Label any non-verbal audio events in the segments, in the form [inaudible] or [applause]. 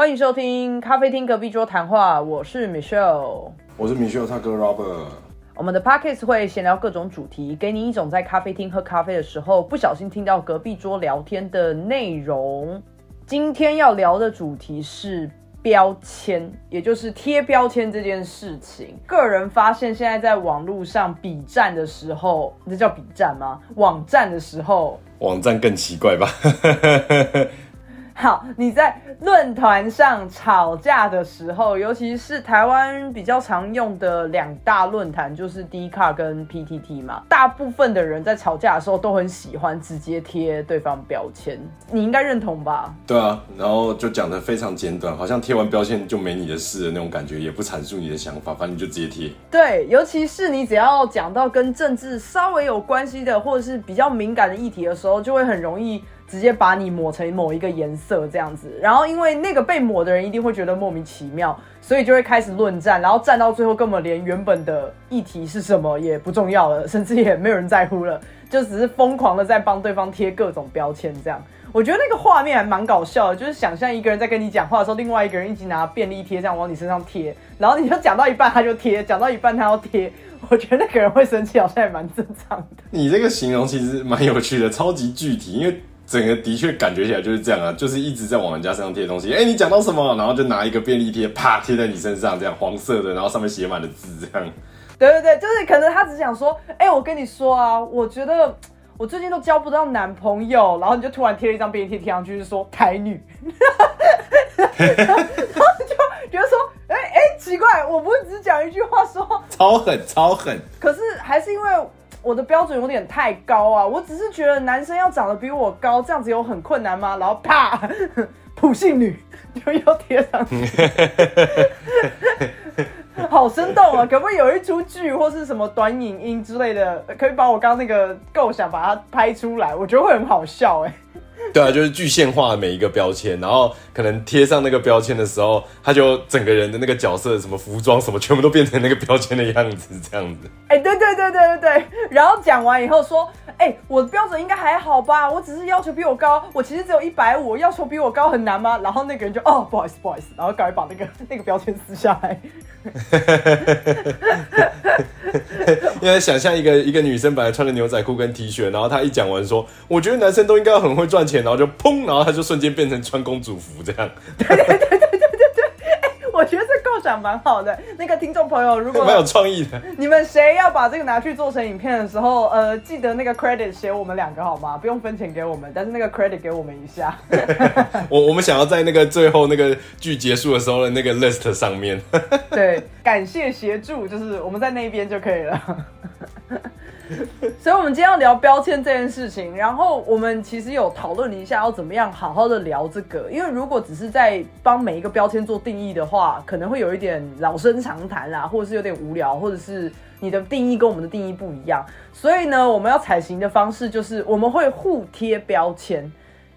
欢迎收听咖啡厅隔壁桌谈话，我是 Michelle。我是 Michelle，他哥 Robert。我们的 Podcast 会闲聊各种主题，给你一种在咖啡厅喝咖啡的时候不小心听到隔壁桌聊天的内容。今天要聊的主题是标签，也就是贴标签这件事情。个人发现，现在在网络上比战的时候，这叫比战吗？网站的时候，网站更奇怪吧？好，你在论坛上吵架的时候，尤其是台湾比较常用的两大论坛，就是 d 卡跟 PTT 嘛。大部分的人在吵架的时候都很喜欢直接贴对方标签，你应该认同吧？对啊，然后就讲的非常简短，好像贴完标签就没你的事的那种感觉，也不阐述你的想法，反正就直接贴。对，尤其是你只要讲到跟政治稍微有关系的，或者是比较敏感的议题的时候，就会很容易。直接把你抹成某一个颜色这样子，然后因为那个被抹的人一定会觉得莫名其妙，所以就会开始论战，然后战到最后根本连原本的议题是什么也不重要了，甚至也没有人在乎了，[laughs] 就只是疯狂的在帮对方贴各种标签这样。我觉得那个画面还蛮搞笑的，就是想象一个人在跟你讲话的时候，另外一个人一直拿便利贴这样往你身上贴，然后你就讲到一半他就贴，讲到一半他要贴，我觉得那个人会生气好像也蛮正常的。[laughs] 你这个形容其实蛮有趣的，超级具体，因为。整个的确感觉起来就是这样啊，就是一直在往人家身上贴东西。哎，你讲到什么，然后就拿一个便利贴，啪贴在你身上，这样黄色的，然后上面写满了字，这样。对对对，就是可能他只想说，哎，我跟你说啊，我觉得我最近都交不到男朋友，然后你就突然贴了一张便利贴贴上去，就说台女，[laughs] 然后就觉得说，哎哎，奇怪，我不是只讲一句话说，超狠超狠，可是还是因为。我的标准有点太高啊！我只是觉得男生要长得比我高，这样子有很困难吗？然后啪，普信女就要贴上去，[laughs] 好生动啊！可不可以有一出剧或是什么短影音之类的，可以把我刚刚那个构想把它拍出来？我觉得会很好笑哎。[laughs] 对啊，就是具现化每一个标签，然后可能贴上那个标签的时候，他就整个人的那个角色，什么服装什么，全部都变成那个标签的样子，这样子。哎，对对对对对对。然后讲完以后说，哎，我的标准应该还好吧？我只是要求比我高，我其实只有一百五，要求比我高很难吗？然后那个人就，哦，不好意思，不好意思，然后赶快把那个那个标签撕下来。[laughs] 因为想象一个一个女生本来穿着牛仔裤跟 T 恤，然后她一讲完说，我觉得男生都应该很会赚钱，然后就砰，然后他就瞬间变成穿公主服这样。对对对对对对对，哎，我觉得这构想蛮好的。那个听众朋友，如果蛮有创意的，你们谁要把这个拿去做成影片的时候，呃，记得那个 credit 写我们两个好吗？不用分钱给我们，但是那个 credit 给我们一下。我我们想要在那个最后那个剧结束的时候的那个 list 上面。对，感谢协助，就是我们在那边就可以了。[laughs] 所以，我们今天要聊标签这件事情。然后，我们其实有讨论了一下要怎么样好好的聊这个。因为如果只是在帮每一个标签做定义的话，可能会有一点老生常谈啦，或者是有点无聊，或者是你的定义跟我们的定义不一样。所以呢，我们要采行的方式就是我们会互贴标签。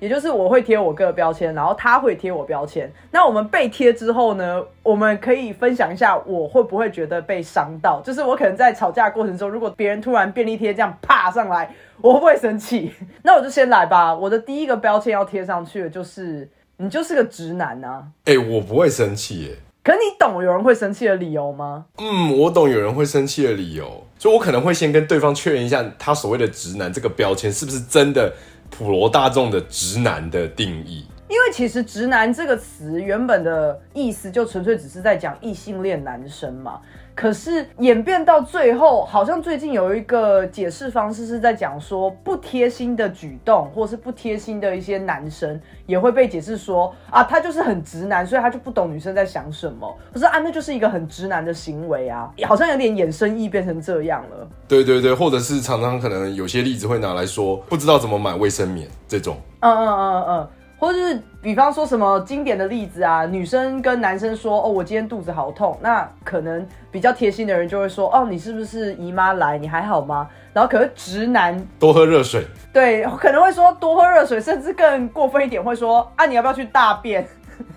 也就是我会贴我哥的标签，然后他会贴我标签。那我们被贴之后呢，我们可以分享一下我会不会觉得被伤到。就是我可能在吵架过程中，如果别人突然便利贴这样啪上来，我会不会生气？[laughs] 那我就先来吧。我的第一个标签要贴上去的就是你就是个直男啊。哎，我不会生气耶。可你懂有人会生气的理由吗？嗯，我懂有人会生气的理由，所以我可能会先跟对方确认一下，他所谓的直男这个标签是不是真的。普罗大众的直男的定义，因为其实“直男”这个词原本的意思就纯粹只是在讲异性恋男生嘛。可是演变到最后，好像最近有一个解释方式是在讲说，不贴心的举动，或是不贴心的一些男生，也会被解释说啊，他就是很直男，所以他就不懂女生在想什么。可是啊，那就是一个很直男的行为啊，[laughs] 好像有点衍生意变成这样了。对对对，或者是常常可能有些例子会拿来说，不知道怎么买卫生棉这种。嗯嗯嗯嗯。或者是比方说什么经典的例子啊，女生跟男生说哦，我今天肚子好痛，那可能比较贴心的人就会说哦，你是不是姨妈来？你还好吗？然后可是直男多喝热水，对，可能会说多喝热水，甚至更过分一点会说啊，你要不要去大便？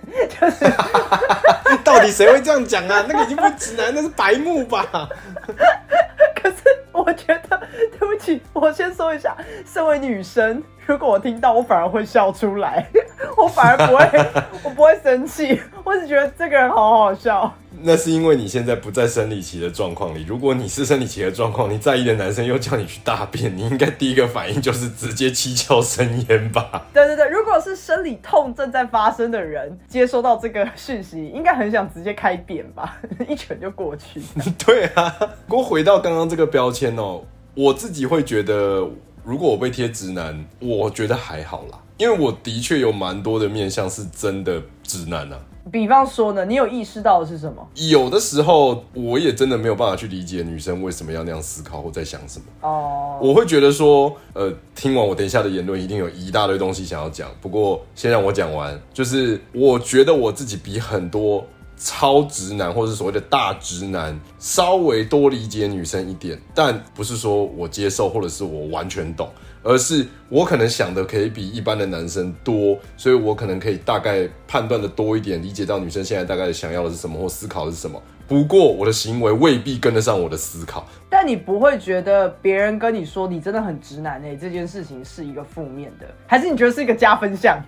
[laughs] 就是，[laughs] 到底谁会这样讲啊？那个已经不是直男，那是白目吧？[laughs] 我觉得，对不起，我先说一下，身为女生。如果我听到，我反而会笑出来。[laughs] 我反而不会，[laughs] 我不会生气，我只觉得这个人好好笑。那是因为你现在不在生理期的状况里。如果你是生理期的状况，你在意的男生又叫你去大便，你应该第一个反应就是直接七窍生烟吧？对对对，如果是生理痛正在发生的人，接收到这个讯息，应该很想直接开扁吧，[laughs] 一拳就过去。[laughs] 对啊。不过回到刚刚这个标签哦，我自己会觉得，如果我被贴直男，我觉得还好啦，因为我的确有蛮多的面相是真的直男啊。比方说呢，你有意识到的是什么？有的时候，我也真的没有办法去理解女生为什么要那样思考或在想什么。哦，我会觉得说，呃，听完我等一下的言论，一定有一大堆东西想要讲。不过，先让我讲完，就是我觉得我自己比很多超直男或者所谓的大直男稍微多理解女生一点，但不是说我接受或者是我完全懂。而是我可能想的可以比一般的男生多，所以我可能可以大概判断的多一点，理解到女生现在大概想要的是什么或思考的是什么。不过我的行为未必跟得上我的思考。但你不会觉得别人跟你说你真的很直男诶，这件事情是一个负面的，还是你觉得是一个加分项？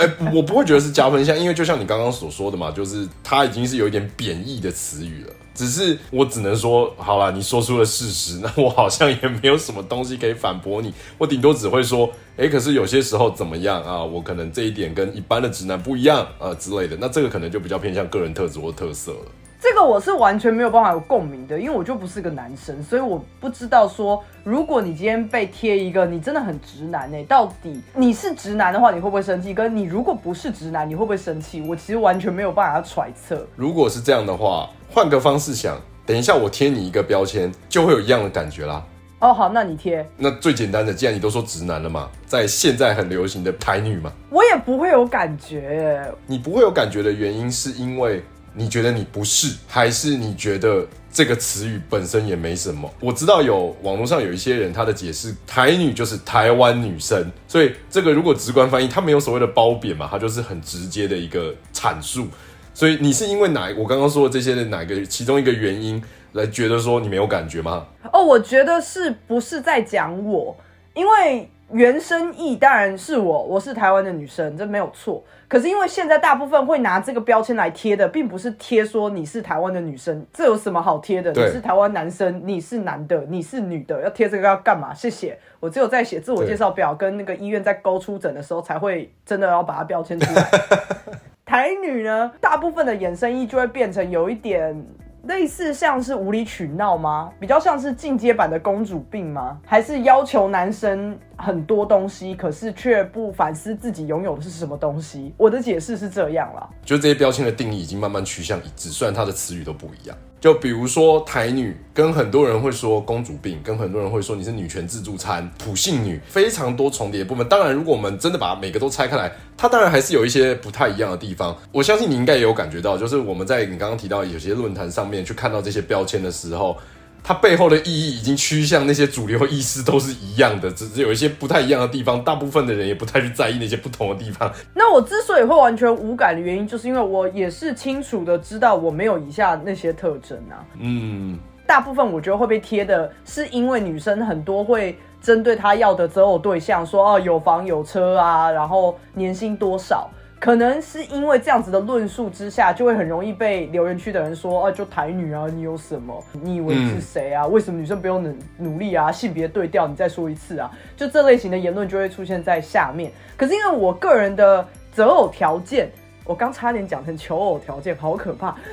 哎，我不会觉得是加分项，因为就像你刚刚所说的嘛，就是它已经是有一点贬义的词语了。只是我只能说，好了，你说出了事实，那我好像也没有什么东西可以反驳你。我顶多只会说，哎，可是有些时候怎么样啊？我可能这一点跟一般的直男不一样啊之类的。那这个可能就比较偏向个人特质或特色了。这个我是完全没有办法有共鸣的，因为我就不是个男生，所以我不知道说，如果你今天被贴一个你真的很直男呢，到底你是直男的话，你会不会生气？跟你如果不是直男，你会不会生气？我其实完全没有办法揣测。如果是这样的话，换个方式想，等一下我贴你一个标签，就会有一样的感觉啦。哦，好，那你贴。那最简单的，既然你都说直男了嘛，在现在很流行的台女嘛，我也不会有感觉。你不会有感觉的原因是因为。你觉得你不是，还是你觉得这个词语本身也没什么？我知道有网络上有一些人，他的解释“台女”就是台湾女生，所以这个如果直观翻译，它没有所谓的褒贬嘛，它就是很直接的一个阐述。所以你是因为哪我刚刚说的这些的哪个其中一个原因来觉得说你没有感觉吗？哦，我觉得是不是在讲我？因为原生意当然是我，我是台湾的女生，这没有错。可是因为现在大部分会拿这个标签来贴的，并不是贴说你是台湾的女生，这有什么好贴的？你是台湾男生，你是男的，你是女的，要贴这个要干嘛？谢谢，我只有在写自我介绍表跟那个医院在勾出诊的时候，才会真的要把它标签出来。[laughs] 台女呢，大部分的衍生意就会变成有一点。类似像是无理取闹吗？比较像是进阶版的公主病吗？还是要求男生很多东西，可是却不反思自己拥有的是什么东西？我的解释是这样啦，就这些标签的定义已经慢慢趋向一致，虽然它的词语都不一样。就比如说台女，跟很多人会说公主病，跟很多人会说你是女权自助餐、普信女，非常多重叠部分。当然，如果我们真的把每个都拆开来，它当然还是有一些不太一样的地方。我相信你应该也有感觉到，就是我们在你刚刚提到有些论坛上面去看到这些标签的时候。它背后的意义已经趋向那些主流意思都是一样的，只是有一些不太一样的地方。大部分的人也不太去在意那些不同的地方。那我之所以会完全无感的原因，就是因为我也是清楚的知道我没有以下那些特征啊。嗯，大部分我觉得会被贴的是因为女生很多会针对她要的择偶对象说哦有房有车啊，然后年薪多少。可能是因为这样子的论述之下，就会很容易被留言区的人说：“啊，就台女啊，你有什么？你以为是谁啊？为什么女生不用努努力啊？性别对调，你再说一次啊！”就这类型的言论就会出现在下面。可是因为我个人的择偶条件，我刚差点讲成求偶条件，好可怕！[laughs]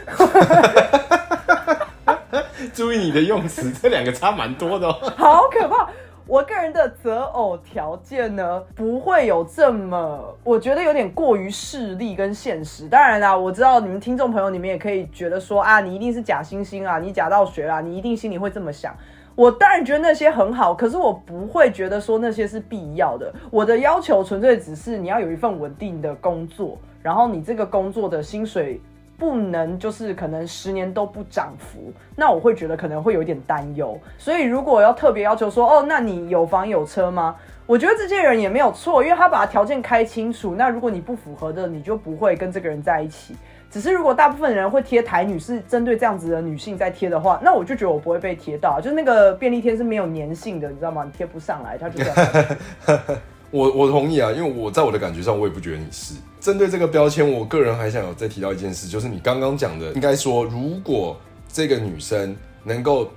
注意你的用词，这两个差蛮多的哦，[laughs] 好可怕。我个人的择偶条件呢，不会有这么，我觉得有点过于势利跟现实。当然啦，我知道你们听众朋友，你们也可以觉得说啊，你一定是假惺惺啊，你假道学啊，你一定心里会这么想。我当然觉得那些很好，可是我不会觉得说那些是必要的。我的要求纯粹只是你要有一份稳定的工作，然后你这个工作的薪水。不能就是可能十年都不涨幅，那我会觉得可能会有点担忧。所以如果要特别要求说，哦，那你有房有车吗？我觉得这些人也没有错，因为他把条件开清楚。那如果你不符合的，你就不会跟这个人在一起。只是如果大部分人会贴台女是针对这样子的女性在贴的话，那我就觉得我不会被贴到。就是那个便利贴是没有粘性的，你知道吗？你贴不上来，他就这样。[laughs] 我我同意啊，因为我在我的感觉上，我也不觉得你是针对这个标签。我个人还想再提到一件事，就是你刚刚讲的，应该说，如果这个女生能够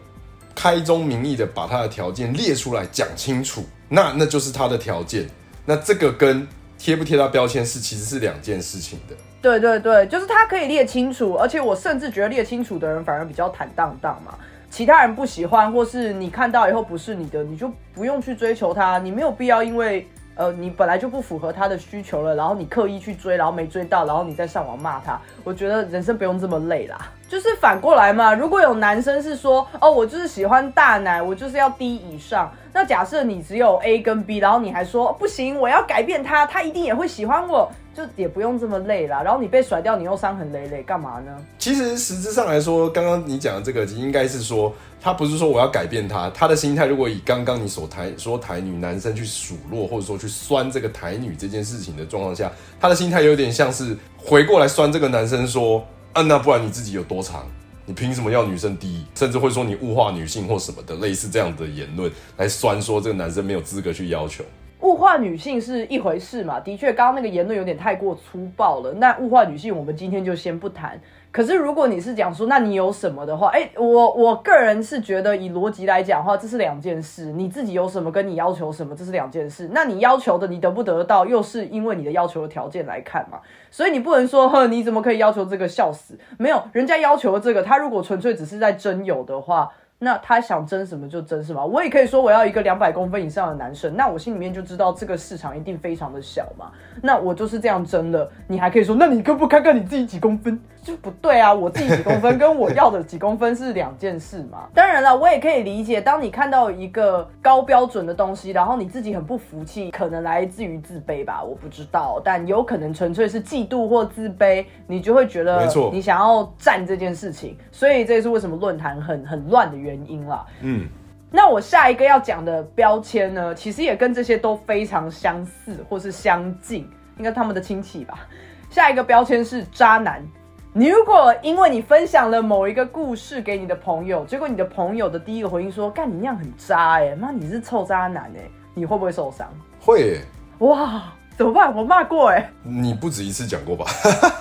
开宗明义的把她的条件列出来讲清楚，那那就是她的条件。那这个跟贴不贴她标签是其实是两件事情的。对对对，就是她可以列清楚，而且我甚至觉得列清楚的人反而比较坦荡荡嘛。其他人不喜欢，或是你看到以后不是你的，你就不用去追求他，你没有必要因为。呃，你本来就不符合他的需求了，然后你刻意去追，然后没追到，然后你再上网骂他，我觉得人生不用这么累啦。就是反过来嘛，如果有男生是说，哦，我就是喜欢大奶，我就是要 D 以上，那假设你只有 A 跟 B，然后你还说不行，我要改变他，他一定也会喜欢我。就也不用这么累啦，然后你被甩掉，你又伤痕累累，干嘛呢？其实实质上来说，刚刚你讲的这个，应该是说，他不是说我要改变他，他的心态如果以刚刚你所台说台女男生去数落，或者说去酸这个台女这件事情的状况下，他的心态有点像是回过来酸这个男生说，啊，那不然你自己有多长？你凭什么要女生低？甚至会说你物化女性或什么的，类似这样的言论来酸说这个男生没有资格去要求。物化女性是一回事嘛？的确，刚刚那个言论有点太过粗暴了。那物化女性，我们今天就先不谈。可是，如果你是讲说，那你有什么的话，哎，我我个人是觉得，以逻辑来讲的话，这是两件事。你自己有什么，跟你要求什么，这是两件事。那你要求的，你得不得到，又是因为你的要求的条件来看嘛？所以你不能说，呵，你怎么可以要求这个？笑死！没有，人家要求这个，他如果纯粹只是在真有的话。那他想争什么就争什么，我也可以说我要一个两百公分以上的男生，那我心里面就知道这个市场一定非常的小嘛，那我就是这样争的，你还可以说，那你可不看看你自己几公分？就不对啊！我自己几公分 [laughs] 跟我要的几公分是两件事嘛。[laughs] 当然了，我也可以理解，当你看到一个高标准的东西，然后你自己很不服气，可能来自于自卑吧，我不知道，但有可能纯粹是嫉妒或自卑，你就会觉得，没错，你想要占这件事情，所以这也是为什么论坛很很乱的原因啦。嗯，那我下一个要讲的标签呢，其实也跟这些都非常相似或是相近，应该他们的亲戚吧。下一个标签是渣男。你如果因为你分享了某一个故事给你的朋友，结果你的朋友的第一个回应说：“干你那样很渣哎，妈你是臭渣男哎，你会不会受伤？”会。哇，怎么办？我骂过哎。你不止一次讲过吧？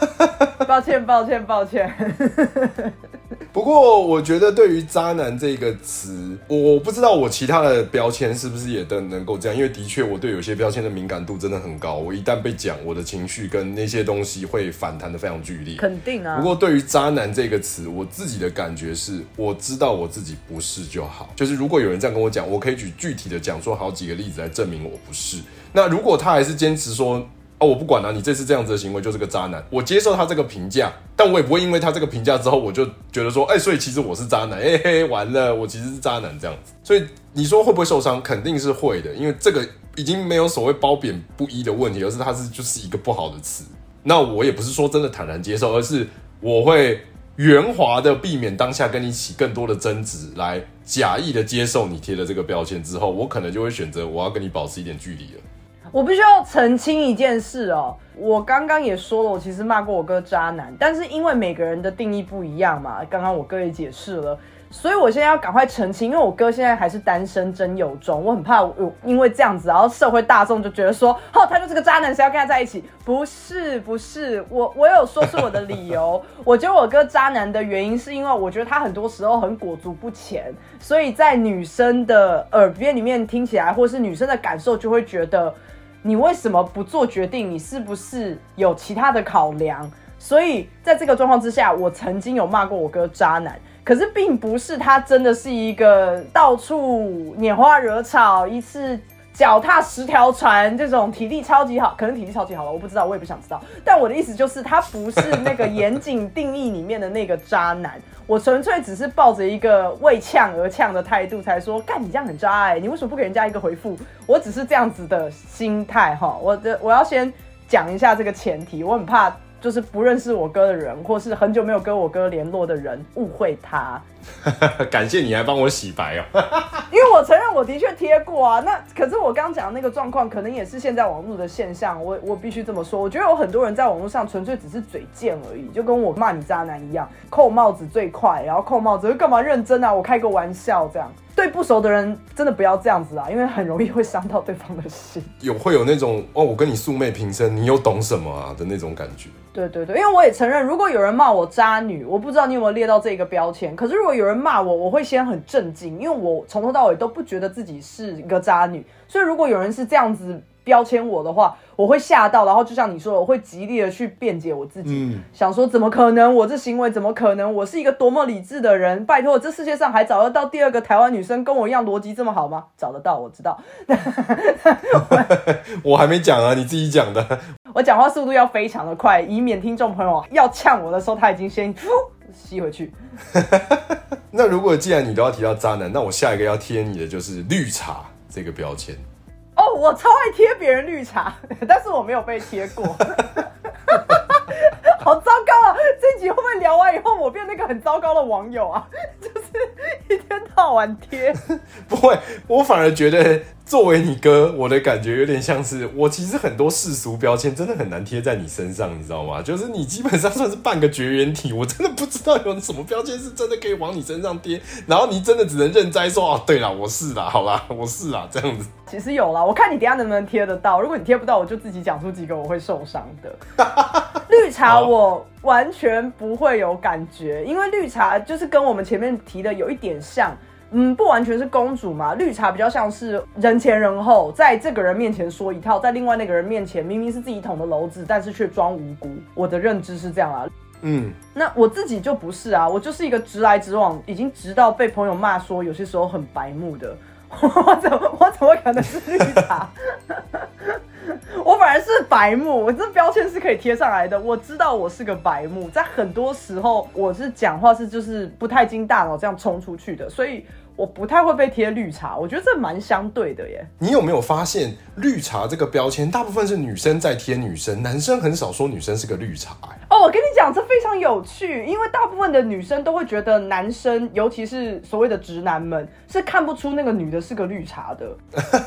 [laughs] 抱歉，抱歉，抱歉。[laughs] 不过，我觉得对于“渣男”这个词，我不知道我其他的标签是不是也都能够这样，因为的确我对有些标签的敏感度真的很高。我一旦被讲，我的情绪跟那些东西会反弹的非常剧烈。肯定啊。不过，对于“渣男”这个词，我自己的感觉是，我知道我自己不是就好。就是如果有人这样跟我讲，我可以举具体的讲说好几个例子来证明我不是。那如果他还是坚持说，啊，我不管了，你这次这样子的行为就是个渣男，我接受他这个评价，但我也不会因为他这个评价之后，我就觉得说，哎，所以其实我是渣男，哎嘿，完了，我其实是渣男这样子。所以你说会不会受伤？肯定是会的，因为这个已经没有所谓褒贬不一的问题，而是它是就是一个不好的词。那我也不是说真的坦然接受，而是我会圆滑的避免当下跟你起更多的争执，来假意的接受你贴了这个标签之后，我可能就会选择我要跟你保持一点距离了。我必须要澄清一件事哦，我刚刚也说了，我其实骂过我哥渣男，但是因为每个人的定义不一样嘛，刚刚我哥也解释了。所以我现在要赶快澄清，因为我哥现在还是单身真有中，我很怕有因为这样子，然后社会大众就觉得说，哦，他就是个渣男，谁要跟他在一起？不是，不是，我我有说出我的理由。[laughs] 我觉得我哥渣男的原因，是因为我觉得他很多时候很裹足不前，所以在女生的耳边里面听起来，或是女生的感受，就会觉得你为什么不做决定？你是不是有其他的考量？所以在这个状况之下，我曾经有骂过我哥渣男。可是并不是他真的是一个到处拈花惹草，一次脚踏十条船这种体力超级好，可能体力超级好了，我不知道，我也不想知道。但我的意思就是，他不是那个严谨定义里面的那个渣男。我纯粹只是抱着一个为呛而呛的态度，才说干你这样很渣哎，你为什么不给人家一个回复？我只是这样子的心态哈。我的我要先讲一下这个前提，我很怕。就是不认识我哥的人，或是很久没有跟我哥联络的人误会他，[laughs] 感谢你还帮我洗白哦。[laughs] 因为我承认我的确贴过啊，那可是我刚讲的那个状况，可能也是现在网络的现象。我我必须这么说，我觉得有很多人在网络上纯粹只是嘴贱而已，就跟我骂你渣男一样，扣帽子最快，然后扣帽子干嘛认真啊？我开个玩笑这样。对不熟的人真的不要这样子啊，因为很容易会伤到对方的心。有会有那种哦，我跟你素昧平生，你又懂什么啊的那种感觉。对对对，因为我也承认，如果有人骂我渣女，我不知道你有没有列到这个标签。可是如果有人骂我，我会先很震惊，因为我从头到尾都不觉得自己是一个渣女。所以如果有人是这样子。标签我的话，我会吓到，然后就像你说的，我会极力的去辩解我自己，想说怎么可能？我这行为怎么可能？我是一个多么理智的人，拜托，这世界上还找得到第二个台湾女生跟我一样逻辑这么好吗？找得到，我知道。[laughs] 我还没讲啊，你自己讲的。[laughs] 我讲话速度要非常的快，以免听众朋友要呛我的时候，他已经先吸回去。[laughs] 那如果既然你都要提到渣男，那我下一个要贴你的就是绿茶这个标签。哦，我超爱贴别人绿茶，[laughs] 但是我没有被贴过，[laughs] 好糟糕啊！这集会不会聊完以后，我变那个很糟糕的网友啊？就是一天到晚贴，不会，我反而觉得。作为你哥，我的感觉有点像是我其实很多世俗标签真的很难贴在你身上，你知道吗？就是你基本上算是半个绝缘体，我真的不知道有什么标签是真的可以往你身上贴，然后你真的只能认栽说哦，对了，我是啦，好啦，[laughs] 我是啦，这样子。其实有啦，我看你等下能不能贴得到。如果你贴不到，我就自己讲出几个我会受伤的。[laughs] 绿茶我完全不会有感觉，因为绿茶就是跟我们前面提的有一点像。嗯，不完全是公主嘛，绿茶比较像是人前人后，在这个人面前说一套，在另外那个人面前明明是自己捅的篓子，但是却装无辜。我的认知是这样啊。嗯，那我自己就不是啊，我就是一个直来直往，已经直到被朋友骂说有些时候很白目的。[laughs] 我怎么我怎么可能是绿茶？[laughs] 我反而是白目，我这标签是可以贴上来的。我知道我是个白目，在很多时候我是讲话是就是不太经大脑这样冲出去的，所以我不太会被贴绿茶。我觉得这蛮相对的耶。你有没有发现绿茶这个标签，大部分是女生在贴女生，男生很少说女生是个绿茶。哦，我跟你讲，这非常有趣，因为大部分的女生都会觉得男生，尤其是所谓的直男们，是看不出那个女的是个绿茶的。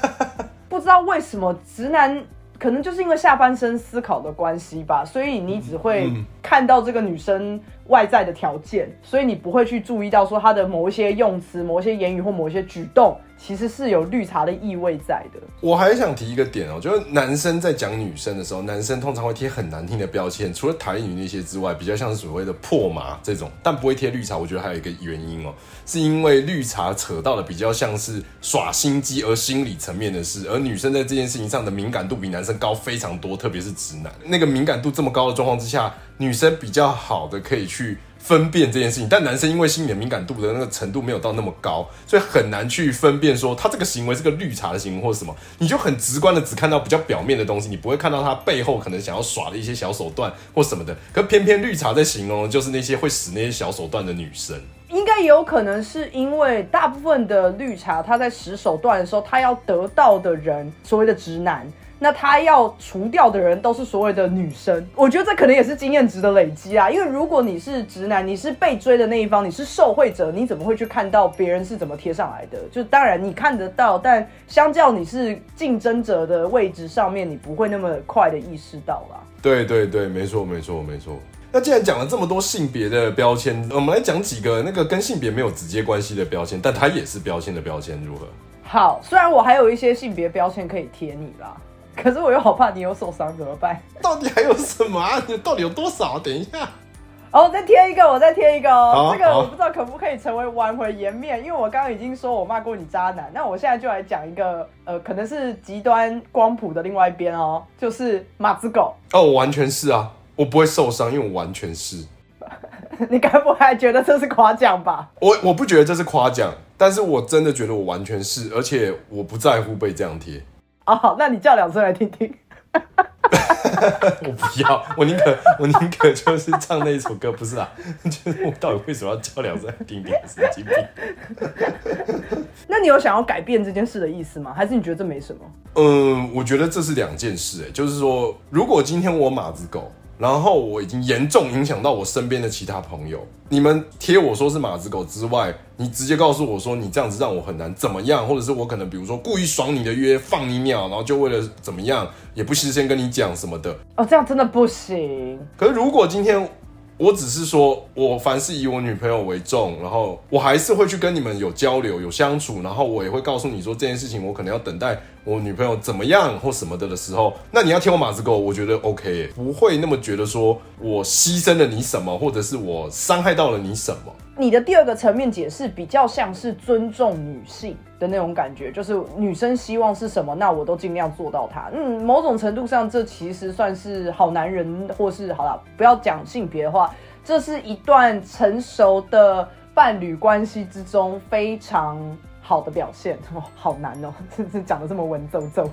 [laughs] 不知道为什么直男。可能就是因为下半身思考的关系吧，所以你只会看到这个女生外在的条件，所以你不会去注意到说他的某一些用词、某一些言语或某一些举动。其实是有绿茶的意味在的。我还想提一个点哦，就是男生在讲女生的时候，男生通常会贴很难听的标签，除了台语那些之外，比较像是所谓的破麻这种，但不会贴绿茶。我觉得还有一个原因哦，是因为绿茶扯到的比较像是耍心机而心理层面的事，而女生在这件事情上的敏感度比男生高非常多，特别是直男，那个敏感度这么高的状况之下，女生比较好的可以去。分辨这件事情，但男生因为心理的敏感度的那个程度没有到那么高，所以很难去分辨说他这个行为是个绿茶的行为或什么，你就很直观的只看到比较表面的东西，你不会看到他背后可能想要耍的一些小手段或什么的。可偏偏绿茶在形容就是那些会使那些小手段的女生，应该也有可能是因为大部分的绿茶他在使手段的时候，他要得到的人所谓的直男。那他要除掉的人都是所谓的女生，我觉得这可能也是经验值的累积啊。因为如果你是直男，你是被追的那一方，你是受贿者，你怎么会去看到别人是怎么贴上来的？就当然你看得到，但相较你是竞争者的位置上面，你不会那么快的意识到啦。对对对，没错没错没错。那既然讲了这么多性别的标签，我们来讲几个那个跟性别没有直接关系的标签，但它也是标签的标签，如何？好，虽然我还有一些性别标签可以贴你啦。可是我又好怕你有受伤，怎么办？[laughs] 到底还有什么啊？你到底有多少？等一下，哦，再贴一个，我再贴一个哦。这个我不知道可不可以成为挽回颜面，因为我刚刚已经说我骂过你渣男，那我现在就来讲一个，呃，可能是极端光谱的另外一边哦，就是马子狗。哦，我完全是啊，我不会受伤，因为我完全是。[laughs] 你该不会觉得这是夸奖吧？我我不觉得这是夸奖，但是我真的觉得我完全是，而且我不在乎被这样贴。哦，那你叫两声来听听。[laughs] 我不要，我宁可我宁可就是唱那一首歌，不是啊？[laughs] 就是我到底为什么要叫两声来听听？神经病。[laughs] 那你有想要改变这件事的意思吗？还是你觉得这没什么？嗯，我觉得这是两件事。哎，就是说，如果今天我马子狗。然后我已经严重影响到我身边的其他朋友。你们贴我说是马子狗之外，你直接告诉我说你这样子让我很难怎么样，或者是我可能比如说故意爽你的约放你鸟，然后就为了怎么样也不事先跟你讲什么的。哦，这样真的不行。可是如果今天我只是说我凡事以我女朋友为重，然后我还是会去跟你们有交流、有相处，然后我也会告诉你说这件事情我可能要等待我女朋友怎么样或什么的的时候，那你要听我马子狗，我觉得 OK，不会那么觉得说我牺牲了你什么，或者是我伤害到了你什么。你的第二个层面解释比较像是尊重女性的那种感觉，就是女生希望是什么，那我都尽量做到它。嗯，某种程度上，这其实算是好男人，或是好了，不要讲性别的话，这是一段成熟的伴侣关系之中非常好的表现。好难哦，[laughs] 这这讲的这么文绉绉。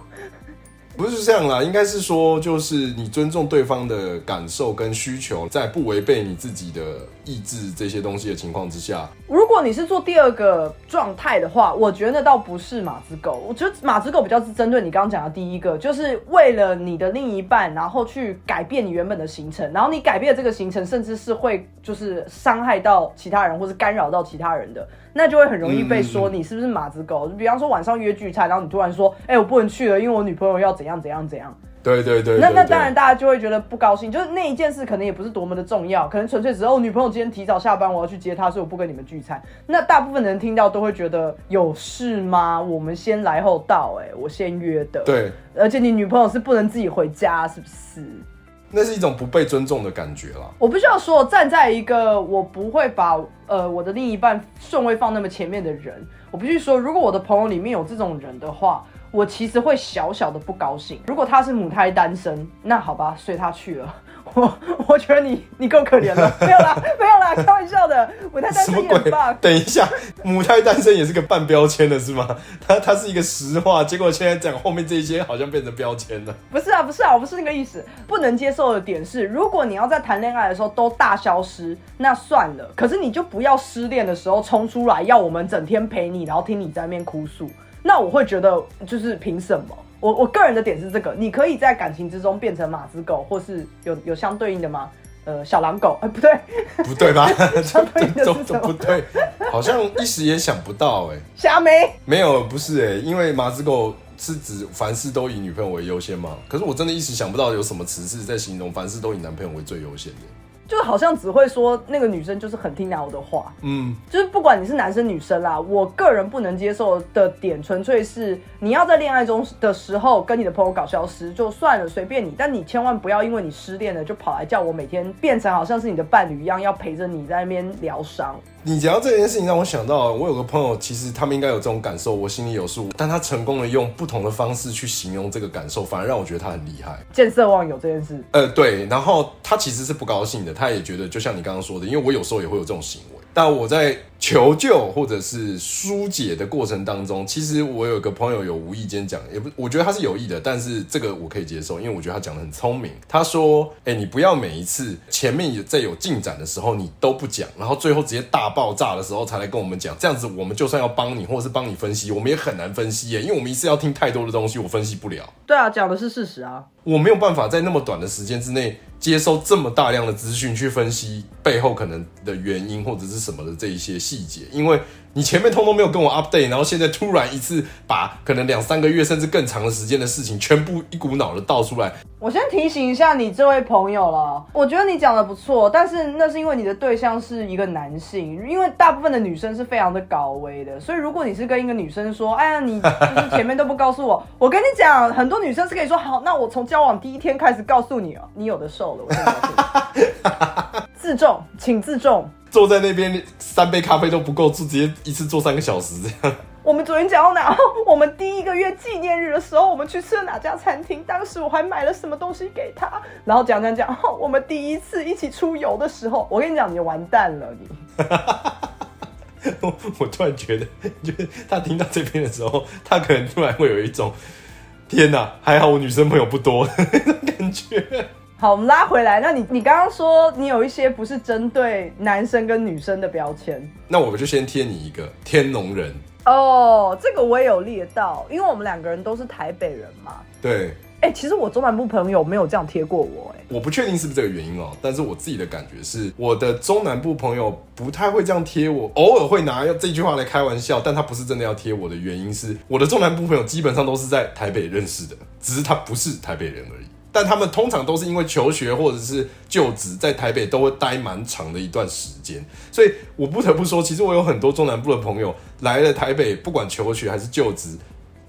不是这样啦，应该是说，就是你尊重对方的感受跟需求，在不违背你自己的意志这些东西的情况之下。如果你是做第二个状态的话，我觉得倒不是马子狗。我觉得马子狗比较是针对你刚刚讲的第一个，就是为了你的另一半，然后去改变你原本的行程，然后你改变这个行程，甚至是会就是伤害到其他人或是干扰到其他人的。那就会很容易被说你是不是马子狗？比方说晚上约聚餐，然后你突然说：“哎，我不能去了，因为我女朋友要怎样怎样怎样。”对对对。那那当然大家就会觉得不高兴，就是那一件事可能也不是多么的重要，可能纯粹只是我女朋友今天提早下班，我要去接她，所以我不跟你们聚餐。那大部分人听到都会觉得有事吗？我们先来后到，哎，我先约的。对。而且你女朋友是不能自己回家，是不是？那是一种不被尊重的感觉啦。我不需要说，站在一个我不会把呃我的另一半顺位放那么前面的人，我必须说，如果我的朋友里面有这种人的话，我其实会小小的不高兴。如果他是母胎单身，那好吧，随他去了。[laughs] 我我觉得你你够可怜了，[laughs] 没有啦，没有啦，开玩笑的。母胎单身也很棒。等一下，母胎单身也是个半标签的是吗？[laughs] 它它是一个实话，结果现在讲后面这些好像变成标签了。不是啊，不是啊，我不是那个意思。不能接受的点是，如果你要在谈恋爱的时候都大消失，那算了。可是你就不要失恋的时候冲出来，要我们整天陪你，然后听你在那边哭诉。那我会觉得，就是凭什么？我我个人的点是这个，你可以在感情之中变成马子狗，或是有有相对应的吗？呃，小狼狗？哎，不对，不对吧？[laughs] 相对应的是什么？不对，好像一时也想不到哎。虾梅？没有，不是哎，因为马子狗是指凡事都以女朋友为优先嘛。可是我真的一时想不到有什么词是在形容凡事都以男朋友为最优先的。就好像只会说那个女生就是很听男友的话，嗯，就是不管你是男生女生啦，我个人不能接受的点，纯粹是你要在恋爱中的时候跟你的朋友搞消失就算了，随便你，但你千万不要因为你失恋了就跑来叫我每天变成好像是你的伴侣一样，要陪着你在那边疗伤。你讲到这件事情，让我想到我有个朋友，其实他们应该有这种感受，我心里有数。但他成功的用不同的方式去形容这个感受，反而让我觉得他很厉害。见色忘友这件事，呃，对。然后他其实是不高兴的，他也觉得就像你刚刚说的，因为我有时候也会有这种行为。但我在求救或者是疏解的过程当中，其实我有个朋友有无意间讲，也不，我觉得他是有意的，但是这个我可以接受，因为我觉得他讲的很聪明。他说：“哎，你不要每一次前面有在有进展的时候你都不讲，然后最后直接大爆炸的时候才来跟我们讲，这样子我们就算要帮你或者是帮你分析，我们也很难分析耶，因为我们一次要听太多的东西，我分析不了。”对啊，讲的是事实啊，我没有办法在那么短的时间之内。接收这么大量的资讯去分析背后可能的原因或者是什么的这一些细节，因为。你前面通通没有跟我 update，然后现在突然一次把可能两三个月甚至更长的时间的事情全部一股脑的倒出来。我先提醒一下你这位朋友了，我觉得你讲的不错，但是那是因为你的对象是一个男性，因为大部分的女生是非常的高危的，所以如果你是跟一个女生说，哎呀，你 [laughs] 就是前面都不告诉我，我跟你讲，很多女生是可以说，好，那我从交往第一天开始告诉你哦，你有的受了，我先告诉你，[laughs] 自重，请自重。坐在那边三杯咖啡都不够，就直接一次坐三个小时这样。我们昨天讲到哪？我们第一个月纪念日的时候，我们去吃了哪家餐厅？当时我还买了什么东西给他？然后讲讲讲，我们第一次一起出游的时候，我跟你讲，你完蛋了，你。我 [laughs] 我突然觉得，就是他听到这边的时候，他可能突然会有一种天哪，还好我女生朋友不多感觉。好，我们拉回来。那你你刚刚说你有一些不是针对男生跟女生的标签，那我们就先贴你一个天龙人。哦，这个我也有列到，因为我们两个人都是台北人嘛。对。哎、其实我中南部朋友没有这样贴过我、哎，我不确定是不是这个原因哦，但是我自己的感觉是，我的中南部朋友不太会这样贴我，偶尔会拿这句话来开玩笑，但他不是真的要贴我的原因是，我的中南部朋友基本上都是在台北认识的，只是他不是台北人而已。但他们通常都是因为求学或者是就职，在台北都会待蛮长的一段时间，所以我不得不说，其实我有很多中南部的朋友来了台北，不管求学还是就职，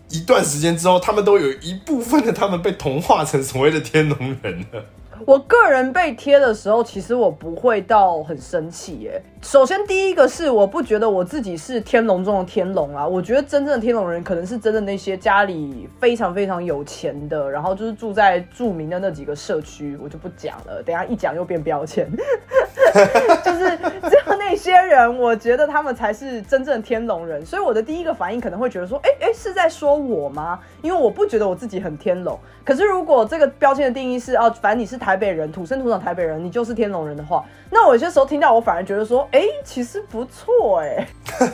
一段时间之后，他们都有一部分的他们被同化成所谓的天龙人了。我个人被贴的时候，其实我不会到很生气耶。首先，第一个是我不觉得我自己是天龙中的天龙啊，我觉得真正的天龙人可能是真的那些家里非常非常有钱的，然后就是住在著名的那几个社区，我就不讲了，等下一讲又变标签。[laughs] 就是只有那些人，我觉得他们才是真正天龙人。所以我的第一个反应可能会觉得说，哎、哎、是在说我吗？因为我不觉得我自己很天龙。可是如果这个标签的定义是哦，反正你是台北人，土生土长台北人，你就是天龙人的话，那我有些时候听到我反而觉得说，哎、其实不错哎、[laughs]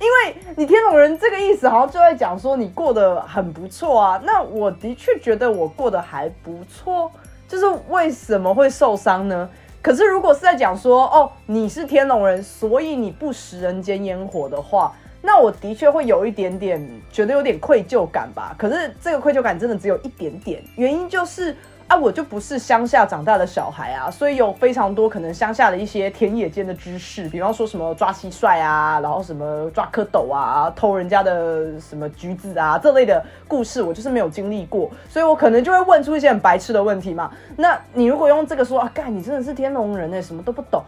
因为你天龙人这个意思好像就在讲说你过得很不错啊。那我的确觉得我过得还不错，就是为什么会受伤呢？可是如果是在讲说哦你是天龙人，所以你不食人间烟火的话，那我的确会有一点点觉得有点愧疚感吧。可是这个愧疚感真的只有一点点，原因就是。啊，我就不是乡下长大的小孩啊，所以有非常多可能乡下的一些田野间的知识，比方说什么抓蟋蟀啊，然后什么抓蝌蚪啊，偷人家的什么橘子啊这类的故事，我就是没有经历过，所以我可能就会问出一些很白痴的问题嘛。那你如果用这个说啊，干，你真的是天龙人哎，什么都不懂，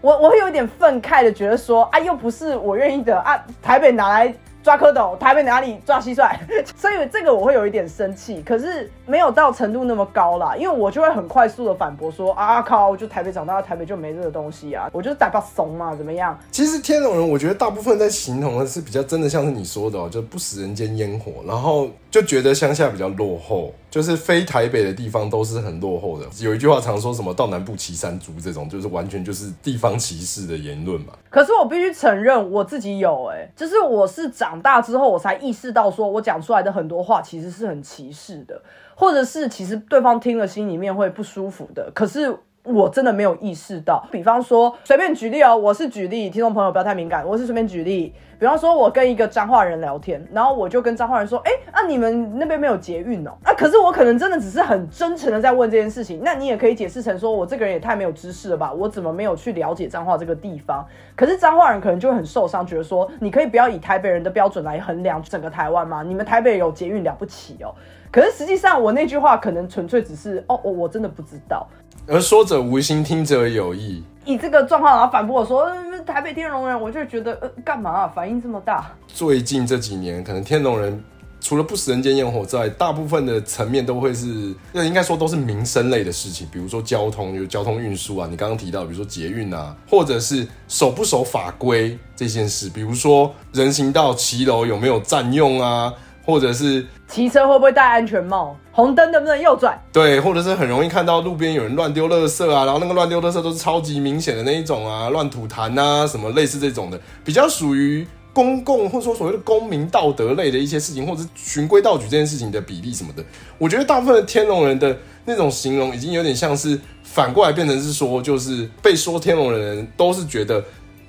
我我会有点愤慨的觉得说，啊，又不是我愿意的啊，台北拿来。抓蝌蚪，台北哪里抓蟋蟀？[laughs] 所以这个我会有一点生气，可是没有到程度那么高啦，因为我就会很快速的反驳说啊靠，就台北长大，台北就没这个东西啊，我就是打把怂嘛，怎么样？其实天龙人，我觉得大部分在形容的是比较真的，像是你说的、哦，就不食人间烟火，然后就觉得乡下比较落后，就是非台北的地方都是很落后的。有一句话常说什么“到南部骑山猪”这种，就是完全就是地方歧视的言论嘛。可是我必须承认，我自己有哎、就是我是长大之后我才意识到，说我讲出来的很多话其实是很歧视的，或者是其实对方听了心里面会不舒服的。可是我真的没有意识到。比方说，随便举例哦，我是举例，听众朋友不要太敏感，我是随便举例。比方说，我跟一个彰化人聊天，然后我就跟彰化人说：“哎、啊，你们那边没有捷运哦？”啊，可是我可能真的只是很真诚的在问这件事情。那你也可以解释成说，我这个人也太没有知识了吧？我怎么没有去了解彰化这个地方？可是彰化人可能就会很受伤，觉得说，你可以不要以台北人的标准来衡量整个台湾吗？你们台北有捷运了不起哦。可是实际上，我那句话可能纯粹只是哦，我我真的不知道。而说者无心，听者有意。以这个状况，然后反驳我说、呃台北天龙人，我就觉得呃干嘛、啊、反应这么大？最近这几年，可能天龙人除了不食人间烟火之外，大部分的层面都会是，那应该说都是民生类的事情，比如说交通，就是交通运输啊，你刚刚提到，比如说捷运啊，或者是守不守法规这件事，比如说人行道骑楼有没有占用啊，或者是骑车会不会戴安全帽？红灯能不能右转？对，或者是很容易看到路边有人乱丢垃圾啊，然后那个乱丢垃圾都是超级明显的那一种啊，乱吐痰啊，什么类似这种的，比较属于公共或者说所谓的公民道德类的一些事情，或者是循规蹈矩这件事情的比例什么的，我觉得大部分的天龙人的那种形容，已经有点像是反过来变成是说，就是被说天龙人都是觉得。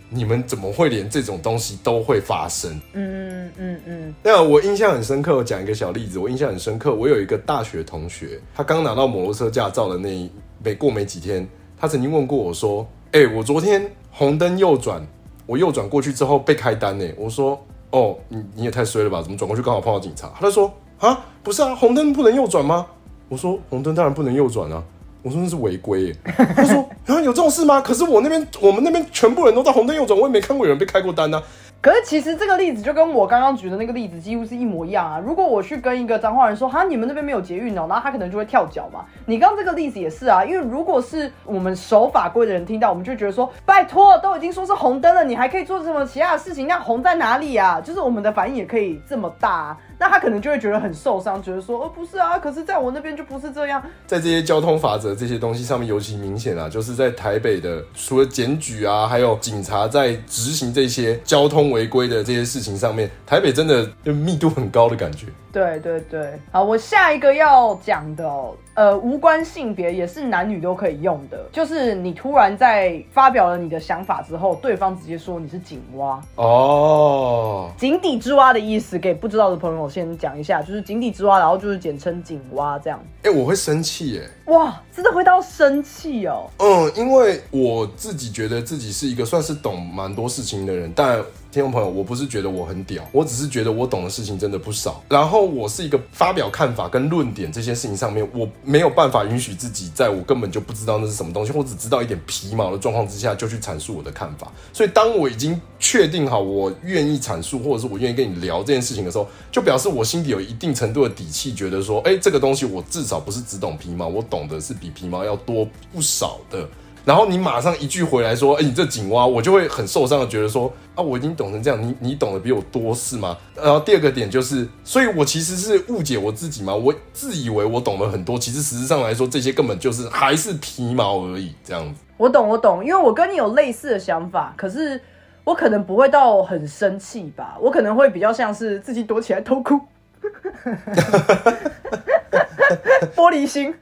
你们怎么会连这种东西都会发生？嗯嗯嗯，那我印象很深刻，我讲一个小例子。我印象很深刻，我有一个大学同学，他刚拿到摩托车驾照的那一没过没几天，他曾经问过我说：“哎、我昨天红灯右转，我右转过去之后被开单呢。”我说：“哦，你你也太衰了吧？怎么转过去刚好碰到警察？”他就说：“啊，不是啊，红灯不能右转吗？”我说：“红灯当然不能右转啊。”我说那是违规。他说：“啊，有这种事吗？可是我那边我们那边全部人都在红灯右转，我也没看过有人被开过单啊。”可是其实这个例子就跟我刚刚举的那个例子几乎是一模一样啊。如果我去跟一个彰化人说，哈，你们那边没有捷运哦，然后他可能就会跳脚嘛。你刚这个例子也是啊，因为如果是我们守法规的人听到，我们就觉得说，拜托，都已经说是红灯了，你还可以做什么其他的事情？那红在哪里啊？就是我们的反应也可以这么大、啊，那他可能就会觉得很受伤，觉得说，呃，不是啊，可是在我那边就不是这样。在这些交通法则这些东西上面尤其明显啊，就是在台北的，除了检举啊，还有警察在执行这些交通违违规的这些事情上面，台北真的就密度很高的感觉。对对对，好，我下一个要讲的哦，呃，无关性别，也是男女都可以用的，就是你突然在发表了你的想法之后，对方直接说你是井蛙，哦，井底之蛙的意思，给不知道的朋友先讲一下，就是井底之蛙，然后就是简称井蛙这样。哎、我会生气耶。哇，真的会到生气哦。嗯，因为我自己觉得自己是一个算是懂蛮多事情的人，但听众朋友，我不是觉得我很屌，我只是觉得我懂的事情真的不少。然后我是一个发表看法跟论点这些事情上面，我没有办法允许自己在我根本就不知道那是什么东西，或只知道一点皮毛的状况之下就去阐述我的看法。所以当我已经确定好我愿意阐述，或者是我愿意跟你聊这件事情的时候，就表示我心底有一定程度的底气，觉得说，哎、这个东西我至少不是只懂皮毛，我懂的是比皮毛要多不少的。然后你马上一句回来说：“哎、你这井蛙！”我就会很受伤的觉得说：“啊，我已经懂成这样，你你懂得比我多是吗？”然后第二个点就是，所以我其实是误解我自己嘛，我自以为我懂了很多，其实实质上来说，这些根本就是还是皮毛而已，这样子。我懂，我懂，因为我跟你有类似的想法，可是我可能不会到很生气吧，我可能会比较像是自己躲起来偷哭，[laughs] 玻璃心，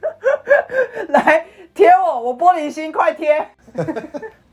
[laughs] 来贴我，我玻璃心，快贴。[laughs]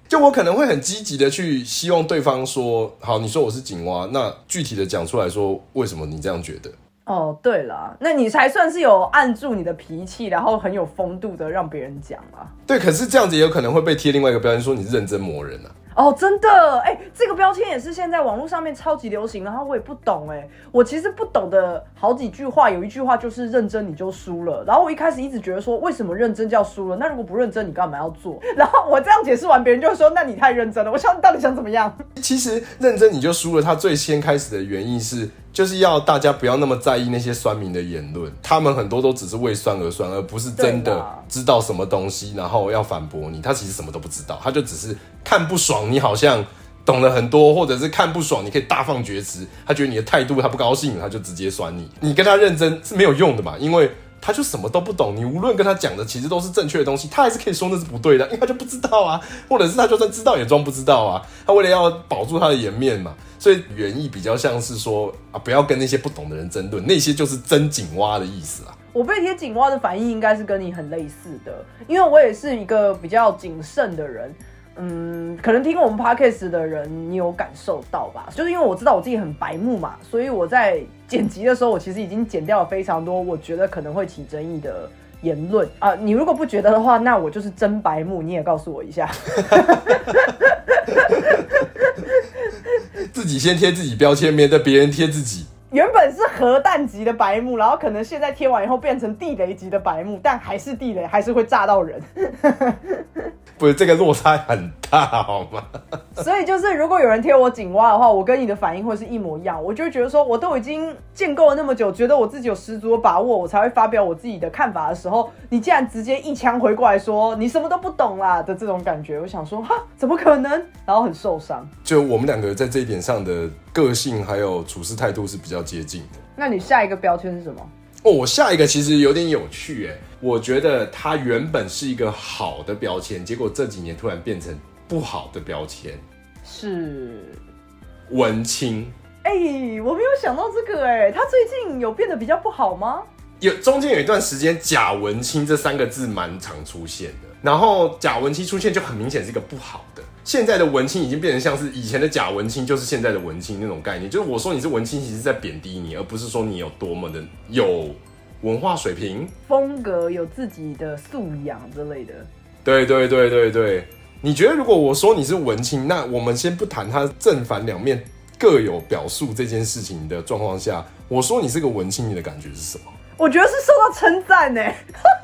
就我可能会很积极的去希望对方说：“好，你说我是井蛙，那具体的讲出来说为什么你这样觉得？”哦，对了，那你才算是有按住你的脾气，然后很有风度的让别人讲啊。对，可是这样子也有可能会被贴另外一个标签，说你认真磨人啊。哦，真的，哎、这个标签也是现在网络上面超级流行，然后我也不懂，哎，我其实不懂的好几句话，有一句话就是认真你就输了，然后我一开始一直觉得说，为什么认真就要输了？那如果不认真，你干嘛要做？[laughs] 然后我这样解释完，别人就会说，那你太认真了。我想你到底想怎么样？其实认真你就输了。他最先开始的原因是，就是要大家不要那么在意那些酸民的言论，他们很多都只是为酸而酸，而不是真的知道什么东西，然后要反驳你。他其实什么都不知道，他就只是看不爽你，好像。懂了很多，或者是看不爽，你可以大放厥词。他觉得你的态度他不高兴，他就直接酸你。你跟他认真是没有用的嘛，因为他就什么都不懂。你无论跟他讲的其实都是正确的东西，他还是可以说那是不对的，因为他就不知道啊，或者是他就算知道也装不知道啊。他为了要保住他的颜面嘛，所以原意比较像是说啊，不要跟那些不懂的人争论，那些就是真井蛙的意思啊。我被贴井蛙的反应应该是跟你很类似的，因为我也是一个比较谨慎的人。嗯，可能听过我们 podcast 的人，你有感受到吧？就是因为我知道我自己很白目嘛，所以我在剪辑的时候，我其实已经剪掉了非常多我觉得可能会起争议的言论啊。你如果不觉得的话，那我就是真白目，你也告诉我一下。[laughs] 自己先贴自己标签，免得别人贴自己。原本是核弹级的白目，然后可能现在贴完以后变成地雷级的白目，但还是地雷，还是会炸到人。不是这个落差很大好吗？所以就是，如果有人贴我井蛙的话，我跟你的反应会是一模一样。我就会觉得说，我都已经建构了那么久，觉得我自己有十足的把握，我才会发表我自己的看法的时候，你竟然直接一枪回过来说你什么都不懂啦的这种感觉，我想说哈，怎么可能？然后很受伤。就我们两个在这一点上的个性还有处事态度是比较接近的。那你下一个标签是什么？哦，我下一个其实有点有趣哎，我觉得它原本是一个好的标签，结果这几年突然变成不好的标签，是。文青。哎、我没有想到这个哎、他最近有变得比较不好吗？有中间有一段时间，假文青这三个字蛮常出现的，然后假文青出现就很明显是一个不好的。现在的文青已经变成像是以前的假文青，就是现在的文青那种概念。就是我说你是文青，其实在贬低你，而不是说你有多么的有文化水平。风格有自己的素养之类的。对对对对对，你觉得如果我说你是文青，那我们先不谈它正反两面各有表述这件事情的状况下，我说你是个文青，你的感觉是什么？我觉得是受到称赞呢。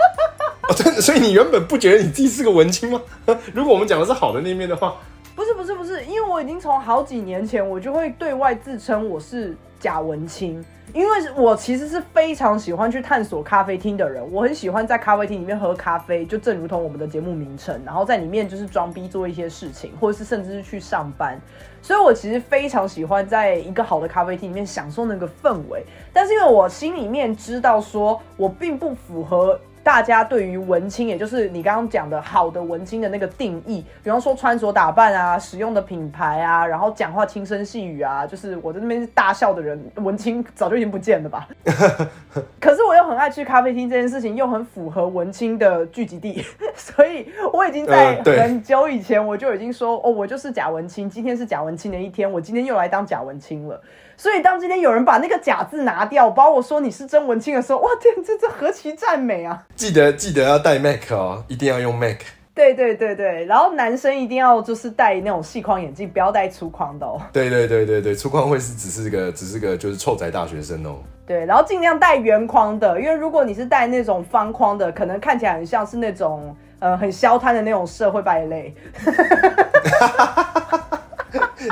[laughs] 哦，真的，所以你原本不觉得你自己是个文青吗？[laughs] 如果我们讲的是好的那一面的话，不是不是不是，因为我已经从好几年前我就会对外自称我是假文青，因为我其实是非常喜欢去探索咖啡厅的人，我很喜欢在咖啡厅里面喝咖啡，就正如同我们的节目名称，然后在里面就是装逼做一些事情，或者是甚至是去上班，所以我其实非常喜欢在一个好的咖啡厅里面享受那个氛围，但是因为我心里面知道说我并不符合。大家对于文青，也就是你刚刚讲的好的文青的那个定义，比方说穿着打扮啊、使用的品牌啊，然后讲话轻声细语啊，就是我在那边大笑的人，文青早就已经不见了吧？[laughs] 可是我又很爱去咖啡厅，这件事情又很符合文青的聚集地，[laughs] 所以我已经在很久以前我就已经说，哦，我就是假文青，今天是假文青的一天，我今天又来当假文青了。所以当今天有人把那个假字拿掉，把我说你是真文青的时候，哇，天，这这何其赞美啊！记得记得要带 Mac 哦，一定要用 Mac。对对对对，然后男生一定要就是戴那种细框眼镜，不要戴粗框的哦。对对对对对，粗框会是只是个只是个就是臭宅大学生哦。对，然后尽量戴圆框的，因为如果你是戴那种方框的，可能看起来很像是那种呃很消摊的那种社会败类。[laughs]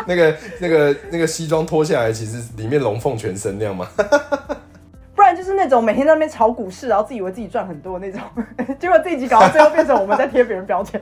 那个那个那个西装脱下来，其实里面龙凤全身那样吗？那种每天在那边炒股市，然后自以为自己赚很多那种，[laughs] 结果这一集搞到最后变成我们在贴别人标签。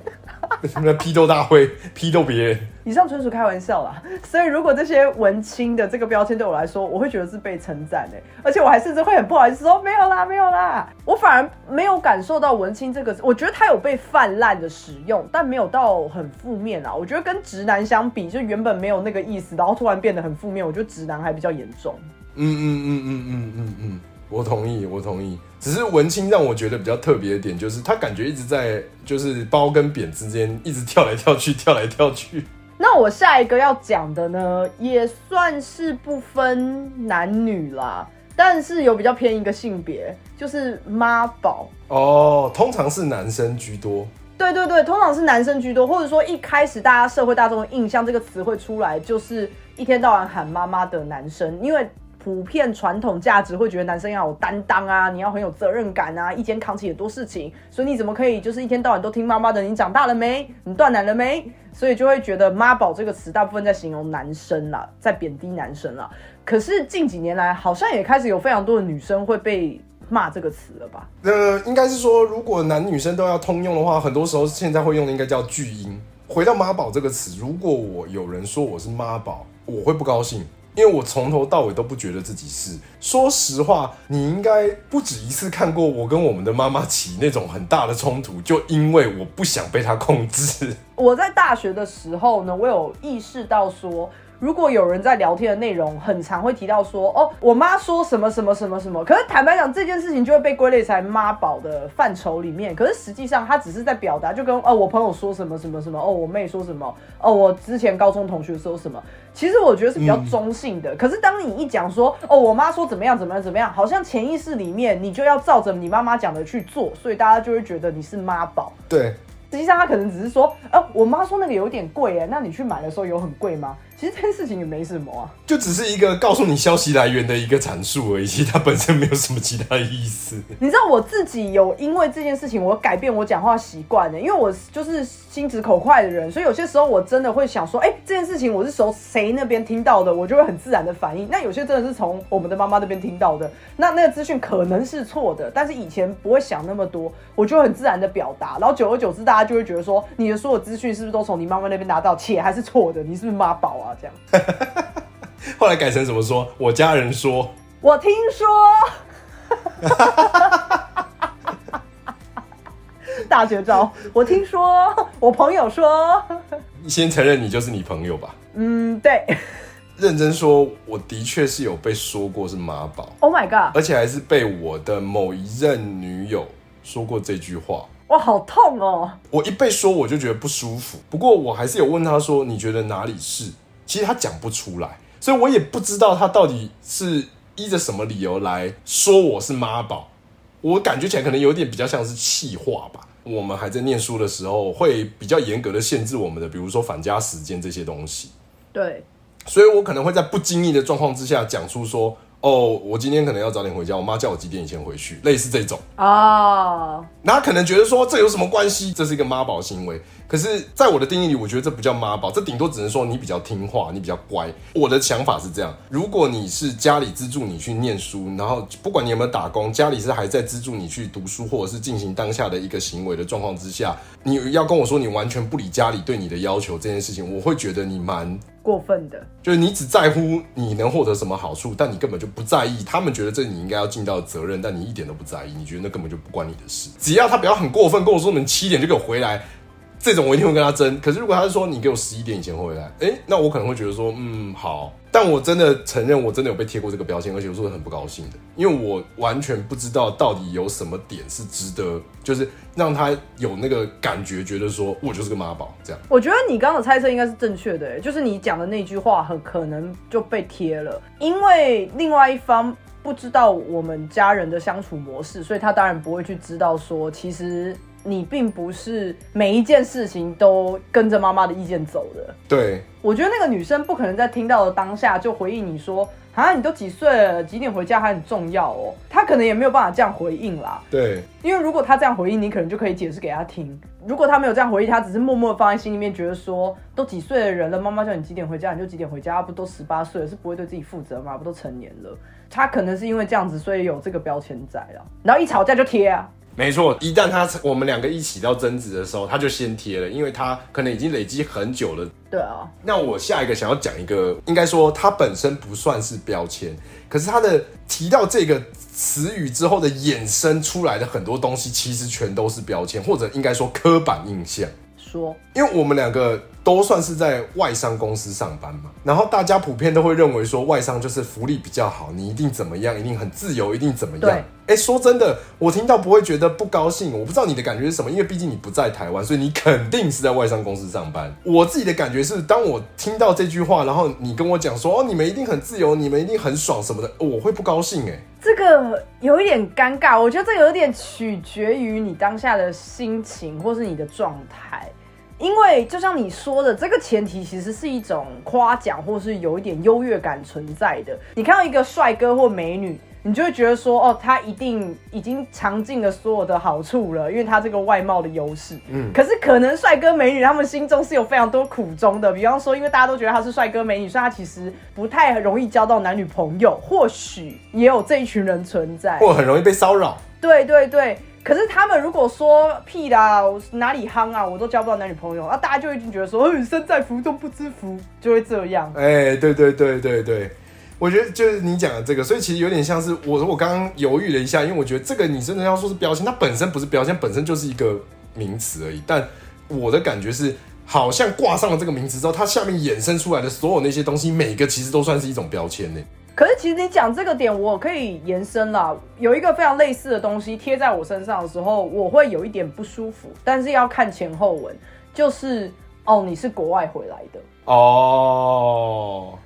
那批斗大会批斗别人，以上纯属开玩笑啦，所以如果这些文青的这个标签对我来说，我会觉得是被称赞的，而且我还甚至会很不好意思说没有啦，没有啦，我反而没有感受到文青这个，我觉得它有被泛滥的使用，但没有到很负面啦。我觉得跟直男相比，就原本没有那个意思，然后突然变得很负面，我觉得直男还比较严重。嗯嗯嗯嗯嗯嗯嗯，我同意，我同意。只是文青让我觉得比较特别的点，就是他感觉一直在就是包跟扁之间一直跳来跳去，跳来跳去。那我下一个要讲的呢，也算是不分男女啦，但是有比较偏一个性别，就是妈宝。哦，通常是男生居多。对对对，通常是男生居多，或者说一开始大家社会大众的印象这个词汇出来，就是一天到晚喊妈妈的男生，因为普遍传统价值会觉得男生要有担当啊，你要很有责任感啊，一肩扛起很多事情，所以你怎么可以就是一天到晚都听妈妈的？你长大了没？你断奶了没？所以就会觉得妈宝这个词大部分在形容男生啦，在贬低男生啦。可是近几年来，好像也开始有非常多的女生会被骂这个词了吧？呃，应该是说，如果男女生都要通用的话，很多时候现在会用的应该叫巨婴。回到妈宝这个词，如果我有人说我是妈宝，我会不高兴，因为我从头到尾都不觉得自己是。说实话，你应该不止一次看过我跟我们的妈妈起那种很大的冲突，就因为我不想被她控制。我在大学的时候呢，我有意识到说，如果有人在聊天的内容很常会提到说，哦，我妈说什么什么什么什么，可是坦白讲，这件事情就会被归类在妈宝的范畴里面。可是实际上，他只是在表达，就跟哦，我朋友说什么什么什么，哦，我妹说什么，哦，我之前高中同学说什么。其实我觉得是比较中性的。可是当你一讲说，哦，我妈说怎么样怎么样怎么样，好像潜意识里面你就要照着你妈妈讲的去做，所以大家就会觉得你是妈宝。对，实际上他可能只是说，呃，我妈说那个有点贵哎，那你去买的时候有很贵吗？其实这件事情也没什么啊。就只是一个告诉你消息来源的一个阐述而已，其实它本身没有什么其他意思。你知道我自己有因为这件事情，我改变我讲话习惯的，因为我就是心直口快的人，所以有些时候我真的会想说，哎、这件事情我是从谁那边听到的，我就会很自然的反应。那有些真的是从我们的妈妈那边听到的，那那个资讯可能是错的，但是以前不会想那么多，我就很自然的表达，然后久而久之，大家就会觉得说，你的所有资讯是不是都从你妈妈那边拿到，且还是错的，你是不是妈宝啊？这样。[laughs] 后来改成怎么说？我家人说，我听说，[laughs] 大绝招。我听说，我朋友说，先承认你就是你朋友吧。嗯，对。认真说，我的确是有被说过是妈宝，Oh my god！而且还是被我的某一任女友说过这句话。哇，好痛哦！我一被说我就觉得不舒服，不过我还是有问他说你觉得哪里是？其实他讲不出来，所以我也不知道他到底是依着什么理由来说我是妈宝。我感觉起来可能有点比较像是气话吧。我们还在念书的时候，会比较严格的限制我们的，比如说返家时间这些东西。对，所以我可能会在不经意的状况之下讲出说，哦，我今天可能要早点回家，我妈叫我几点以前回去，类似这种。哦，那他可能觉得说这有什么关系？这是一个妈宝行为。可是，在我的定义里，我觉得这不叫妈宝，这顶多只能说你比较听话，你比较乖。我的想法是这样：如果你是家里资助你去念书，然后不管你有没有打工，家里是还在资助你去读书，或者是进行当下的一个行为的状况之下，你要跟我说你完全不理家里对你的要求这件事情，我会觉得你蛮过分的。就是你只在乎你能获得什么好处，但你根本就不在意。他们觉得这你应该要尽到的责任，但你一点都不在意，你觉得那根本就不关你的事。只要他不要很过分跟我说你们七点就给我回来，这种我一定会跟他争。可是如果他是说你给我十一点以前回来，诶，那我可能会觉得说，嗯，好。但我真的承认，我真的有被贴过这个标签，而且我是很不高兴的，因为我完全不知道到底有什么点是值得，就是让他有那个感觉，觉得说我就是个妈宝这样。我觉得你刚刚的猜测应该是正确的，就是你讲的那句话很可能就被贴了，因为另外一方不知道我们家人的相处模式，所以他当然不会去知道说，其实你并不是每一件事情都跟着妈妈的意见走的。对。我觉得那个女生不可能在听到的当下就回应你说啊，你都几岁了，几点回家还很重要哦。她可能也没有办法这样回应啦。对，因为如果她这样回应，你可能就可以解释给她听。如果她没有这样回应，她只是默默放在心里面，觉得说都几岁的人了，妈妈叫你几点回家你就几点回家，不都十八岁了，是不会对自己负责吗？不都成年了？她可能是因为这样子，所以有这个标签在了。然后一吵架就贴啊。没错，一旦他我们两个一起到争执的时候，他就先贴了，因为他可能已经累积很久了。对啊。那我下一个想要讲一个，应该说它本身不算是标签，可是它的提到这个词语之后的衍生出来的很多东西，其实全都是标签，或者应该说刻板印象。说，因为我们两个。都算是在外商公司上班嘛，然后大家普遍都会认为说外商就是福利比较好，你一定怎么样，一定很自由，一定怎么样。哎，说真的，我听到不会觉得不高兴。我不知道你的感觉是什么，因为毕竟你不在台湾，所以你肯定是在外商公司上班。我自己的感觉是，当我听到这句话，然后你跟我讲说哦，你们一定很自由，你们一定很爽什么的，我会不高兴。哎，这个有一点尴尬，我觉得这有点取决于你当下的心情或是你的状态。因为就像你说的，这个前提其实是一种夸奖，或是有一点优越感存在的。你看到一个帅哥或美女，你就会觉得说，哦，他一定已经尝尽了所有的好处了，因为他这个外貌的优势。嗯。可是可能帅哥美女他们心中是有非常多苦衷的，比方说，因为大家都觉得他是帅哥美女，所以他其实不太容易交到男女朋友，或许也有这一群人存在，或很容易被骚扰。对对对。可是他们如果说屁啦，我哪里夯啊，我都交不到男女朋友，啊，大家就已经觉得说，身在福中不知福，就会这样。哎，对对对对对，我觉得就是你讲的这个，所以其实有点像是我，我刚刚犹豫了一下，因为我觉得这个你真的要说是标签，它本身不是标签，本身就是一个名词而已。但我的感觉是，好像挂上了这个名词之后，它下面衍生出来的所有那些东西，每个其实都算是一种标签呢。可是其实你讲这个点，我可以延伸啦。有一个非常类似的东西贴在我身上的时候，我会有一点不舒服，但是要看前后文。就是哦，你是国外回来的哦。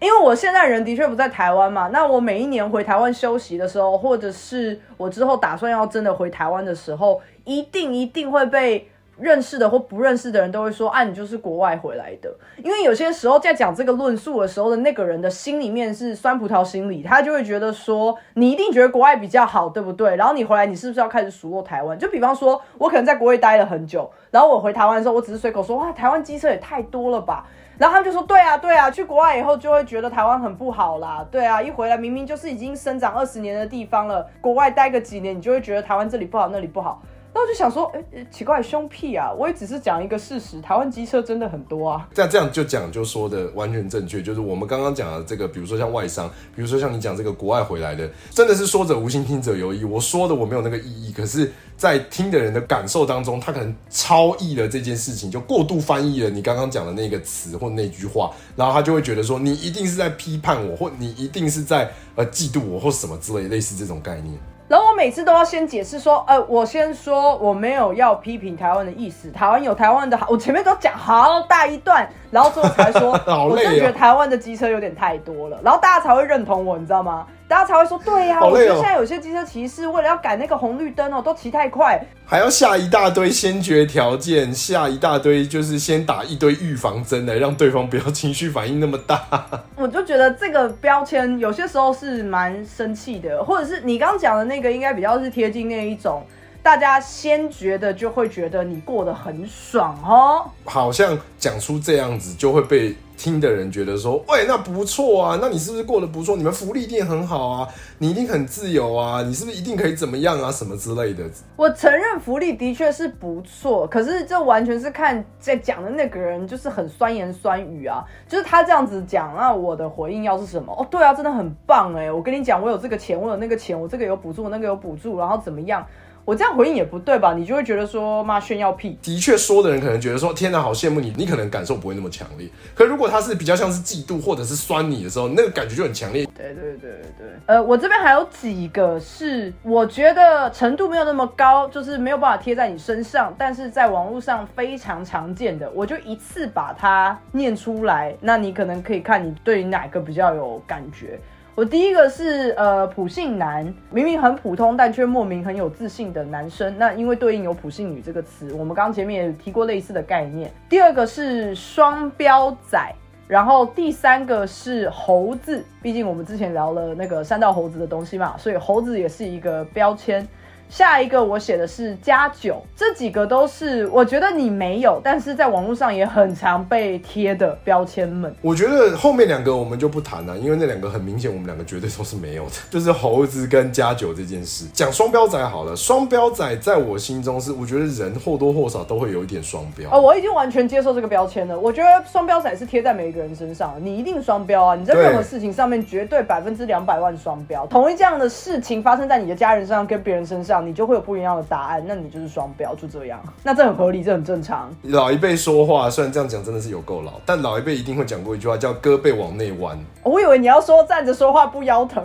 因为我现在人的确不在台湾嘛，那我每一年回台湾休息的时候，或者是我之后打算要真的回台湾的时候，一定一定会被。认识的或不认识的人都会说：“啊，你就是国外回来的。”因为有些时候在讲这个论述的时候的那个人的心里面是酸葡萄心理，他就会觉得说：“你一定觉得国外比较好，对不对？”然后你回来，你是不是要开始数落台湾？就比方说，我可能在国外待了很久，然后我回台湾的时候，我只是随口说：“哇，台湾机车也太多了吧？”然后他们就说：“对啊，对啊，去国外以后就会觉得台湾很不好啦。对啊，一回来明明就是已经生长二十年的地方了，国外待个几年，你就会觉得台湾这里不好，那里不好。”那我就想说，哎，奇怪，凶屁啊！我也只是讲一个事实，台湾机车真的很多啊。这样这样就讲就说的完全正确，就是我们刚刚讲的这个，比如说像外商，比如说像你讲这个国外回来的，真的是说者无心，听者有意。我说的我没有那个意义，可是，在听的人的感受当中，他可能超译了这件事情，就过度翻译了你刚刚讲的那个词或那句话，然后他就会觉得说，你一定是在批判我，或你一定是在呃嫉妒我，或什么之类，类似这种概念。然后我每次都要先解释说，呃，我先说我没有要批评台湾的意思，台湾有台湾的好，我前面都讲好大一段，然后最后才说，[laughs] 我真的觉得台湾的机车有点太多了，然后大家才会认同我，你知道吗？大家才会说对呀，我觉得现在有些机车骑士为了要改那个红绿灯哦，都骑太快，还要下一大堆先决条件，下一大堆就是先打一堆预防针来让对方不要情绪反应那么大。[laughs] 我就觉得这个标签有些时候是蛮生气的，或者是你刚刚讲的那个，应该比较是贴近那一种。大家先觉得就会觉得你过得很爽哦。好像讲出这样子就会被听的人觉得说，喂，那不错啊，那你是不是过得不错？你们福利一定很好啊，你一定很自由啊，你是不是一定可以怎么样啊，什么之类的？我承认福利的确是不错，可是这完全是看在讲的那个人就是很酸言酸语啊，就是他这样子讲，那我的回应要是什么？哦，对啊，真的很棒哎，我跟你讲，我有这个钱，我有那个钱，我这个有补助，那个有补助，然后怎么样？我这样回应也不对吧？你就会觉得说妈炫耀屁。的确，说的人可能觉得说天哪，好羡慕你，你可能感受不会那么强烈。可如果他是比较像是嫉妒或者是酸你的时候，那个感觉就很强烈。对对对对，呃，我这边还有几个是我觉得程度没有那么高，就是没有办法贴在你身上，但是在网络上非常常见的，我就一次把它念出来。那你可能可以看你对哪个比较有感觉。我第一个是呃普信男，明明很普通，但却莫名很有自信的男生。那因为对应有普信女这个词，我们刚前面也提过类似的概念。第二个是双标仔，然后第三个是猴子，毕竟我们之前聊了那个三道猴子的东西嘛，所以猴子也是一个标签。下一个我写的是加九，这几个都是我觉得你没有，但是在网络上也很常被贴的标签们。我觉得后面两个我们就不谈了，因为那两个很明显，我们两个绝对都是没有的。[laughs] 就是猴子跟加九这件事，讲双标仔好了。双标仔在我心中是，我觉得人或多或少都会有一点双标。哦，我已经完全接受这个标签了。我觉得双标仔是贴在每一个人身上，你一定双标啊！你在任何事情上面绝对百分之两百万双标。同一这样的事情发生在你的家人身上，跟别人身上。你就会有不一样的答案，那你就是双标，就这样。那这很合理，这很正常。老一辈说话，虽然这样讲真的是有够老，但老一辈一定会讲过一句话，叫胳膊往内弯。我以为你要说站着说话不腰疼，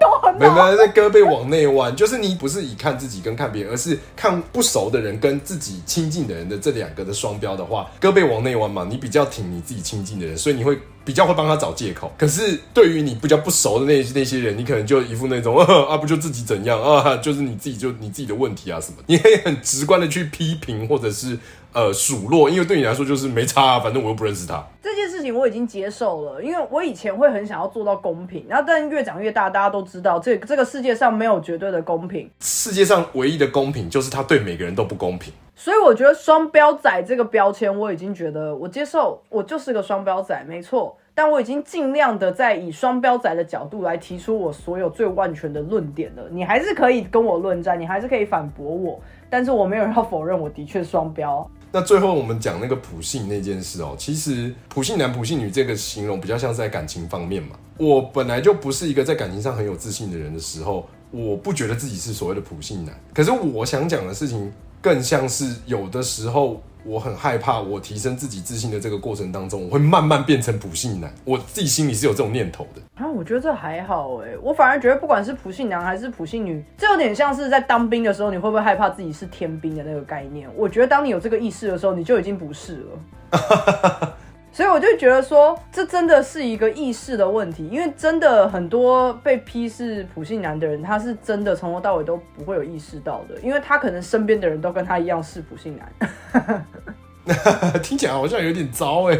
都很没有没有，那胳膊往内弯，就是你不是以看自己跟看别人，而是看不熟的人跟自己亲近的人的这两个的双标的话，胳膊往内弯嘛，你比较挺你自己亲近的人，所以你会。比较会帮他找借口，可是对于你比较不熟的那那些人，你可能就一副那种 [laughs] 啊不就自己怎样啊，就是你自己就你自己的问题啊什么，你可 [laughs] 以很直观的去批评或者是呃数落，因为对你来说就是没差，啊，反正我又不认识他。这件事情我已经接受了，因为我以前会很想要做到公平，然后但越长越大，大家都知道这这个世界上没有绝对的公平，世界上唯一的公平就是他对每个人都不公平。所以我觉得双标仔这个标签，我已经觉得我接受，我就是个双标仔，没错。但我已经尽量的在以双标仔的角度来提出我所有最万全的论点了。你还是可以跟我论战，你还是可以反驳我，但是我没有要否认我的确双标。那最后我们讲那个普信那件事哦，其实普信男、普信女这个形容比较像是在感情方面嘛。我本来就不是一个在感情上很有自信的人的时候，我不觉得自己是所谓的普信男。可是我想讲的事情。更像是有的时候，我很害怕，我提升自己自信的这个过程当中，我会慢慢变成普信男。我自己心里是有这种念头的。啊，我觉得这还好哎，我反而觉得不管是普信男还是普信女，这有点像是在当兵的时候，你会不会害怕自己是天兵的那个概念？我觉得当你有这个意识的时候，你就已经不是了。[laughs] 所以我就觉得说，这真的是一个意识的问题，因为真的很多被批是普信男的人，他是真的从头到尾都不会有意识到的，因为他可能身边的人都跟他一样是普信男。听起来好像有点糟哎，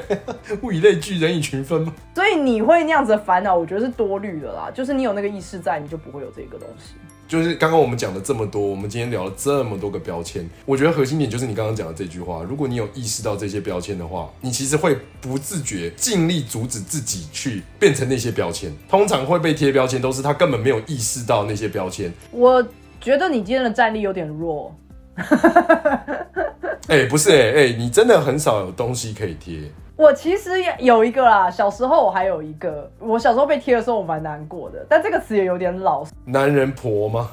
物以类聚，人以群分嘛。[laughs] 所以你会那样子的烦恼，我觉得是多虑的啦。就是你有那个意识在，你就不会有这个东西。就是刚刚我们讲了这么多，我们今天聊了这么多个标签，我觉得核心点就是你刚刚讲的这句话。如果你有意识到这些标签的话，你其实会不自觉尽力阻止自己去变成那些标签。通常会被贴标签，都是他根本没有意识到那些标签。我觉得你今天的战力有点弱。[laughs] 哎，不是哎哎，你真的很少有东西可以贴。我其实也有一个啦，小时候我还有一个，我小时候被贴的时候我蛮难过的，但这个词也有点老。男人婆吗？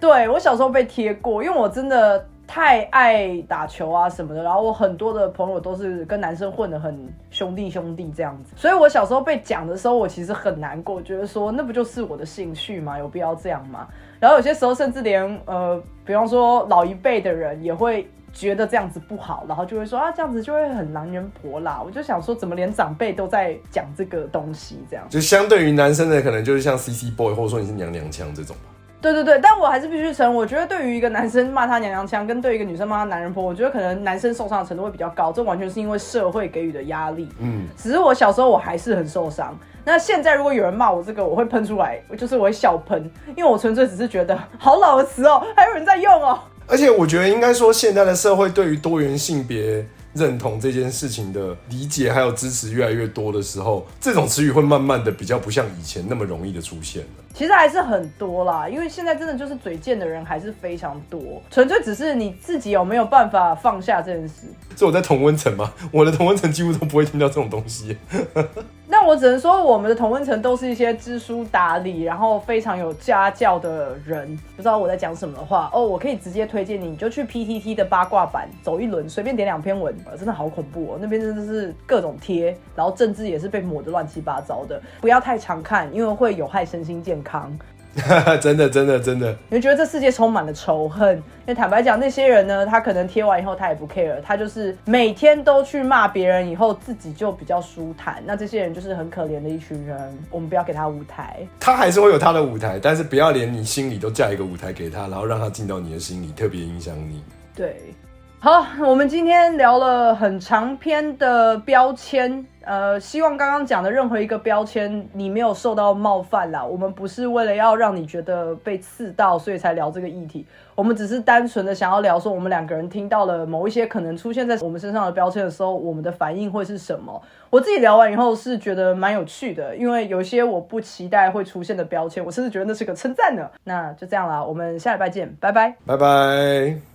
对我小时候被贴过，因为我真的太爱打球啊什么的，然后我很多的朋友都是跟男生混的很兄弟兄弟这样子，所以我小时候被讲的时候，我其实很难过，觉得说那不就是我的兴趣吗？有必要这样吗？然后有些时候甚至连呃，比方说老一辈的人也会。觉得这样子不好，然后就会说啊，这样子就会很男人婆啦。我就想说，怎么连长辈都在讲这个东西？这样就相对于男生的，可能就是像 C C boy，或者说你是娘娘腔这种吧。对对对，但我还是必须承认，我觉得对于一个男生骂他娘娘腔，跟对一个女生骂他男人婆，我觉得可能男生受伤的程度会比较高。这完全是因为社会给予的压力。嗯，只是我小时候我还是很受伤。那现在如果有人骂我这个，我会喷出来，就是我会笑喷，因为我纯粹只是觉得好老的词哦，还有人在用哦。而且我觉得应该说，现在的社会对于多元性别认同这件事情的理解还有支持越来越多的时候，这种词语会慢慢的比较不像以前那么容易的出现了。其实还是很多啦，因为现在真的就是嘴贱的人还是非常多，纯粹只是你自己有没有办法放下这件事。这我在同温层吗？我的同温层几乎都不会听到这种东西。我只能说，我们的同温层都是一些知书达理，然后非常有家教的人。不知道我在讲什么的话哦，我可以直接推荐你，你就去 PTT 的八卦版走一轮，随便点两篇文，真的好恐怖哦！那边真的是各种贴，然后政治也是被抹得乱七八糟的。不要太常看，因为会有害身心健康。[laughs] 真的，真的，真的，你会觉得这世界充满了仇恨。因为坦白讲，那些人呢，他可能贴完以后他也不 care，他就是每天都去骂别人，以后自己就比较舒坦。那这些人就是很可怜的一群人，我们不要给他舞台。他还是会有他的舞台，但是不要连你心里都架一个舞台给他，然后让他进到你的心里，特别影响你。对，好，我们今天聊了很长篇的标签。呃，希望刚刚讲的任何一个标签你没有受到冒犯啦。我们不是为了要让你觉得被刺到，所以才聊这个议题。我们只是单纯的想要聊说，我们两个人听到了某一些可能出现在我们身上的标签的时候，我们的反应会是什么？我自己聊完以后是觉得蛮有趣的，因为有些我不期待会出现的标签，我甚至觉得那是个称赞呢。那就这样啦，我们下礼拜见，拜拜，拜拜。